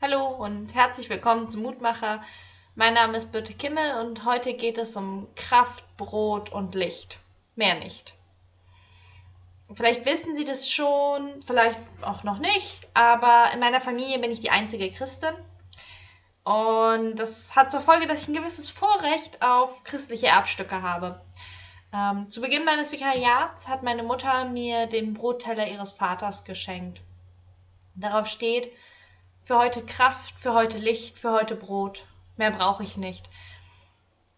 Hallo und herzlich willkommen zum Mutmacher. Mein Name ist Birte Kimmel und heute geht es um Kraft, Brot und Licht. Mehr nicht. Vielleicht wissen Sie das schon, vielleicht auch noch nicht, aber in meiner Familie bin ich die einzige Christin. Und das hat zur Folge, dass ich ein gewisses Vorrecht auf christliche Erbstücke habe. Ähm, zu Beginn meines Vikariats hat meine Mutter mir den Brotteller ihres Vaters geschenkt. Darauf steht, für heute Kraft, für heute Licht, für heute Brot. Mehr brauche ich nicht.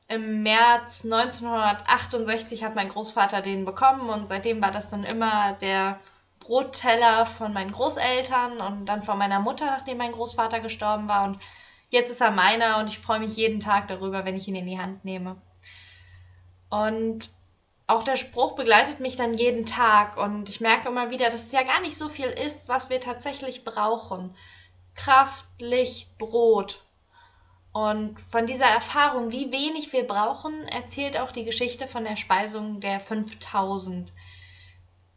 Im März 1968 hat mein Großvater den bekommen und seitdem war das dann immer der Brotteller von meinen Großeltern und dann von meiner Mutter, nachdem mein Großvater gestorben war. Und jetzt ist er meiner und ich freue mich jeden Tag darüber, wenn ich ihn in die Hand nehme. Und auch der Spruch begleitet mich dann jeden Tag und ich merke immer wieder, dass es ja gar nicht so viel ist, was wir tatsächlich brauchen. Kraft, Licht, Brot. Und von dieser Erfahrung, wie wenig wir brauchen, erzählt auch die Geschichte von der Speisung der 5000.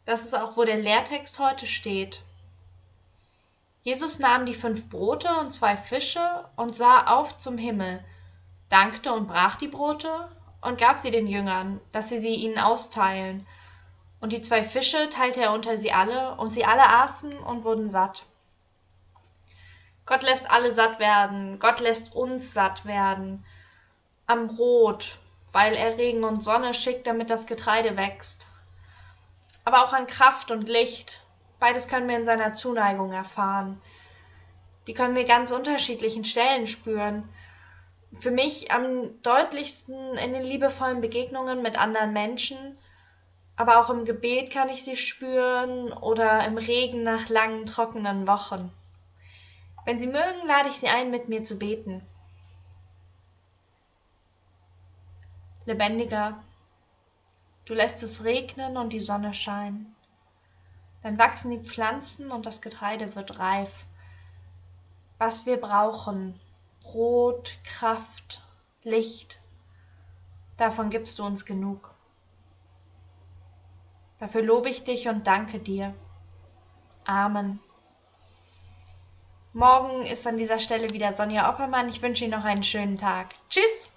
Das ist auch, wo der Lehrtext heute steht. Jesus nahm die fünf Brote und zwei Fische und sah auf zum Himmel, dankte und brach die Brote und gab sie den Jüngern, dass sie sie ihnen austeilen. Und die zwei Fische teilte er unter sie alle, und sie alle aßen und wurden satt. Gott lässt alle satt werden, Gott lässt uns satt werden. Am Brot, weil er Regen und Sonne schickt, damit das Getreide wächst. Aber auch an Kraft und Licht, beides können wir in seiner Zuneigung erfahren. Die können wir ganz unterschiedlichen Stellen spüren. Für mich am deutlichsten in den liebevollen Begegnungen mit anderen Menschen, aber auch im Gebet kann ich sie spüren oder im Regen nach langen, trockenen Wochen. Wenn Sie mögen, lade ich Sie ein, mit mir zu beten. Lebendiger, du lässt es regnen und die Sonne scheinen. Dann wachsen die Pflanzen und das Getreide wird reif. Was wir brauchen, Brot, Kraft, Licht, davon gibst du uns genug. Dafür lobe ich dich und danke dir. Amen. Morgen ist an dieser Stelle wieder Sonja Oppermann. Ich wünsche Ihnen noch einen schönen Tag. Tschüss!